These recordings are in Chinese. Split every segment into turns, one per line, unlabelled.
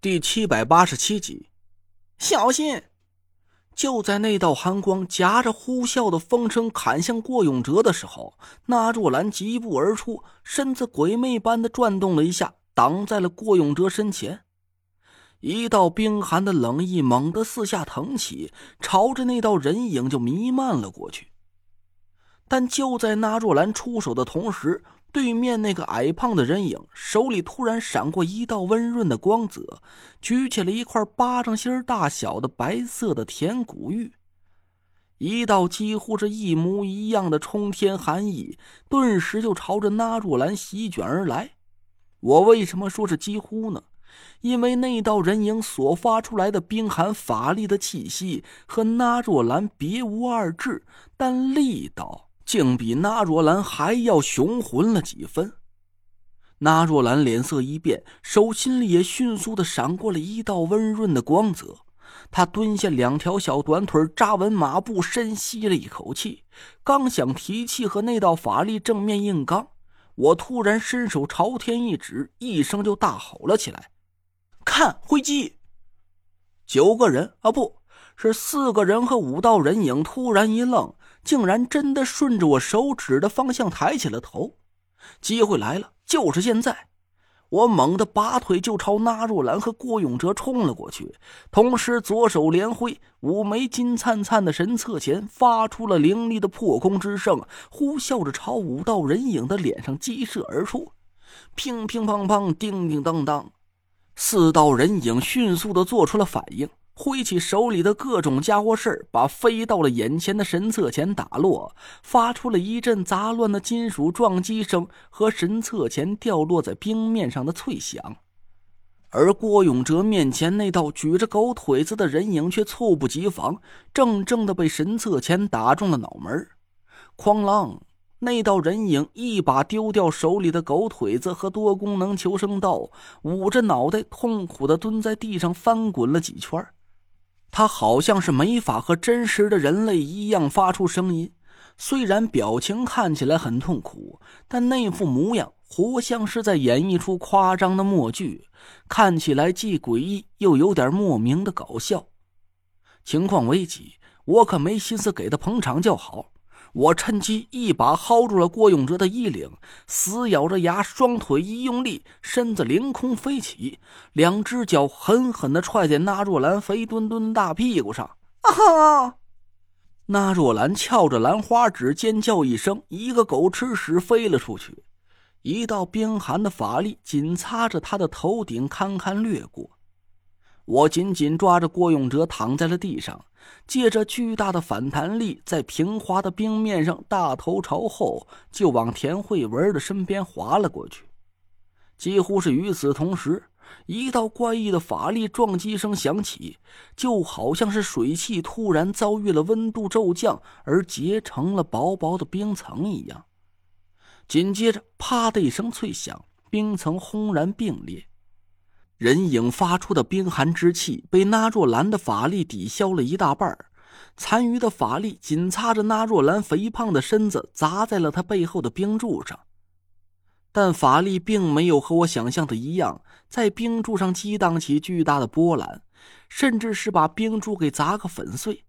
第七百八十七集，
小心！
就在那道寒光夹着呼啸的风声砍向郭永哲的时候，那若兰疾步而出，身子鬼魅般的转动了一下，挡在了郭永哲身前。一道冰寒的冷意猛地四下腾起，朝着那道人影就弥漫了过去。但就在那若兰出手的同时，对面那个矮胖的人影手里突然闪过一道温润的光泽，举起了一块巴掌心大小的白色的甜骨玉。一道几乎是一模一样的冲天寒意，顿时就朝着那若兰席卷而来。我为什么说是几乎呢？因为那道人影所发出来的冰寒法力的气息和那若兰别无二致，但力道竟比那若兰还要雄浑了几分。那若兰脸色一变，手心里也迅速的闪过了一道温润的光泽。他蹲下两条小短腿，扎稳马步，深吸了一口气，刚想提气和那道法力正面硬刚，我突然伸手朝天一指，一声就大吼了起来。看灰机！九个人啊，不是四个人和五道人影突然一愣，竟然真的顺着我手指的方向抬起了头。机会来了，就是现在！我猛地拔腿就朝纳若兰和郭永哲冲了过去，同时左手连挥，五枚金灿灿的神策钱发出了凌厉的破空之声，呼啸着朝五道人影的脸上击射而出。乒乒乓乓，叮叮当当。四道人影迅速的做出了反应，挥起手里的各种家伙事把飞到了眼前的神策钱打落，发出了一阵杂乱的金属撞击声和神策钱掉落在冰面上的脆响。而郭永哲面前那道举着狗腿子的人影却猝不及防，正正的被神策钱打中了脑门，哐啷。那道人影一把丢掉手里的狗腿子和多功能求生刀，捂着脑袋痛苦的蹲在地上翻滚了几圈。他好像是没法和真实的人类一样发出声音，虽然表情看起来很痛苦，但那副模样活像是在演绎出夸张的默剧，看起来既诡异又有点莫名的搞笑。情况危急，我可没心思给他捧场叫好。我趁机一把薅住了郭永哲的衣领，死咬着牙，双腿一用力，身子凌空飞起，两只脚狠狠的踹在那若兰肥墩墩大屁股上。啊！那若兰翘着兰花指，尖叫一声，一个狗吃屎飞了出去，一道冰寒的法力紧擦着她的头顶堪堪掠过。我紧紧抓着郭永哲，躺在了地上。借着巨大的反弹力，在平滑的冰面上大头朝后就往田慧文的身边滑了过去。几乎是与此同时，一道怪异的法力撞击声响起，就好像是水汽突然遭遇了温度骤降而结成了薄薄的冰层一样。紧接着，啪的一声脆响，冰层轰然并裂。人影发出的冰寒之气被那若兰的法力抵消了一大半残余的法力紧擦着那若兰肥胖的身子，砸在了他背后的冰柱上。但法力并没有和我想象的一样，在冰柱上激荡起巨大的波澜，甚至是把冰柱给砸个粉碎。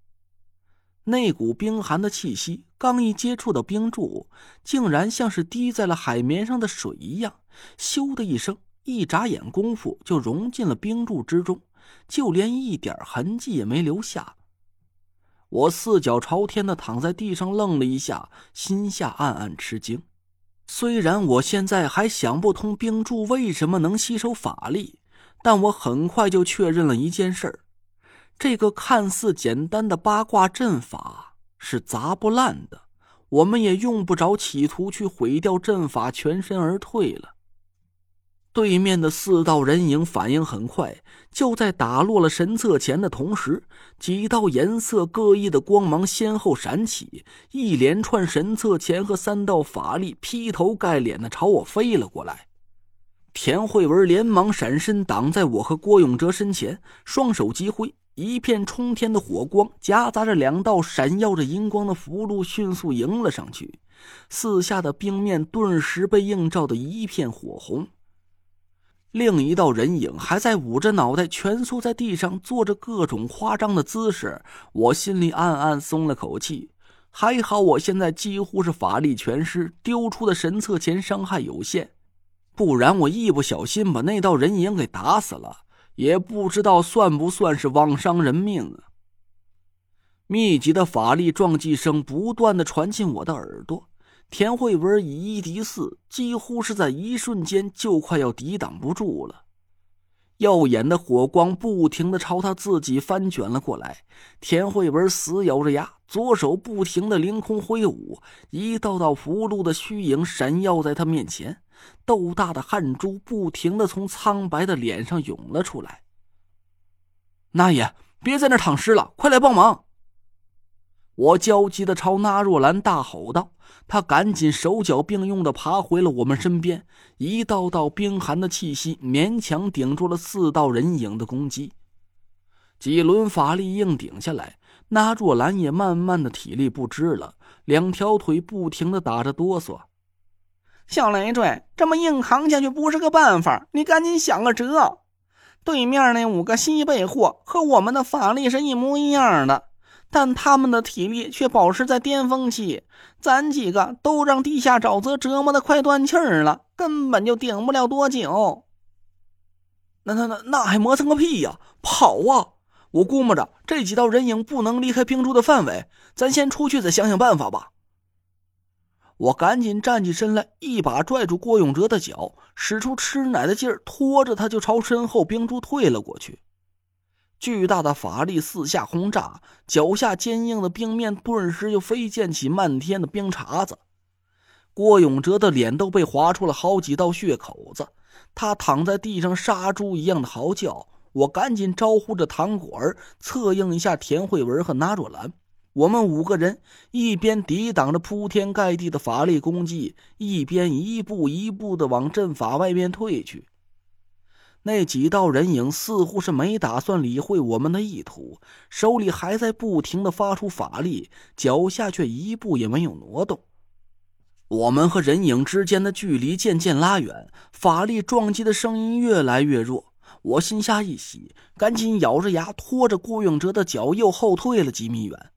那股冰寒的气息刚一接触到冰柱，竟然像是滴在了海绵上的水一样，咻的一声。一眨眼功夫就融进了冰柱之中，就连一点痕迹也没留下。我四脚朝天的躺在地上，愣了一下，心下暗暗吃惊。虽然我现在还想不通冰柱为什么能吸收法力，但我很快就确认了一件事：这个看似简单的八卦阵法是砸不烂的。我们也用不着企图去毁掉阵法，全身而退了。对面的四道人影反应很快，就在打落了神策钱的同时，几道颜色各异的光芒先后闪起，一连串神策钱和三道法力劈头盖脸的朝我飞了过来。田慧文连忙闪身挡在我和郭永哲身前，双手击挥，一片冲天的火光夹杂着两道闪耀着银光的符箓，迅速迎了上去，四下的冰面顿时被映照的一片火红。另一道人影还在捂着脑袋蜷缩在地上，做着各种夸张的姿势。我心里暗暗松了口气，还好我现在几乎是法力全失，丢出的神策前伤害有限，不然我一不小心把那道人影给打死了，也不知道算不算是枉伤人命啊！密集的法力撞击声不断的传进我的耳朵。田慧文以一敌四，几乎是在一瞬间就快要抵挡不住了。耀眼的火光不停的朝他自己翻卷了过来。田慧文死咬着牙，左手不停的凌空挥舞，一道道符箓的虚影闪耀在他面前，豆大的汗珠不停的从苍白的脸上涌了出来。那爷，别在那躺尸了，快来帮忙！我焦急的朝纳若兰大吼道：“他赶紧手脚并用的爬回了我们身边，一道道冰寒的气息勉强顶住了四道人影的攻击。几轮法力硬顶下来，纳若兰也慢慢的体力不支了，两条腿不停的打着哆嗦。
小累赘，这么硬扛下去不是个办法，你赶紧想个辙。对面那五个西贝货和我们的法力是一模一样的。”但他们的体力却保持在巅峰期，咱几个都让地下沼泽折磨的快断气儿了，根本就顶不了多久。
那那那那还磨蹭个屁呀！跑啊！我估摸着这几道人影不能离开冰柱的范围，咱先出去再想想办法吧。我赶紧站起身来，一把拽住郭永哲的脚，使出吃奶的劲儿，拖着他就朝身后冰柱退了过去。巨大的法力四下轰炸，脚下坚硬的冰面顿时就飞溅起漫天的冰碴子。郭永哲的脸都被划出了好几道血口子，他躺在地上杀猪一样的嚎叫。我赶紧招呼着唐果儿，策应一下田慧文和纳若兰。我们五个人一边抵挡着铺天盖地的法力攻击，一边一步一步的往阵法外面退去。那几道人影似乎是没打算理会我们的意图，手里还在不停的发出法力，脚下却一步也没有挪动。我们和人影之间的距离渐渐拉远，法力撞击的声音越来越弱。我心下一喜，赶紧咬着牙拖着顾永哲的脚又后退了几米远。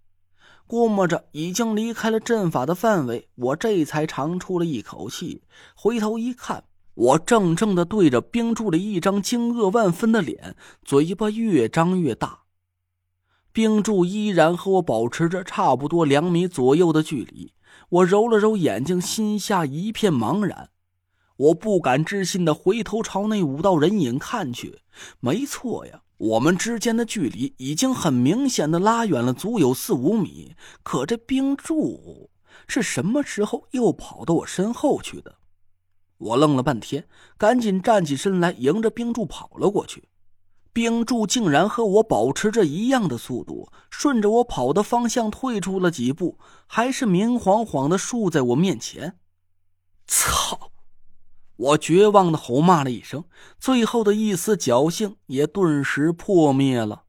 估摸着已经离开了阵法的范围，我这才长出了一口气，回头一看。我怔怔的对着冰柱的一张惊愕万分的脸，嘴巴越张越大。冰柱依然和我保持着差不多两米左右的距离。我揉了揉眼睛，心下一片茫然。我不敢置信的回头朝那五道人影看去，没错呀，我们之间的距离已经很明显的拉远了，足有四五米。可这冰柱是什么时候又跑到我身后去的？我愣了半天，赶紧站起身来，迎着冰柱跑了过去。冰柱竟然和我保持着一样的速度，顺着我跑的方向退出了几步，还是明晃晃的竖在我面前。操！我绝望的吼骂了一声，最后的一丝侥幸也顿时破灭了。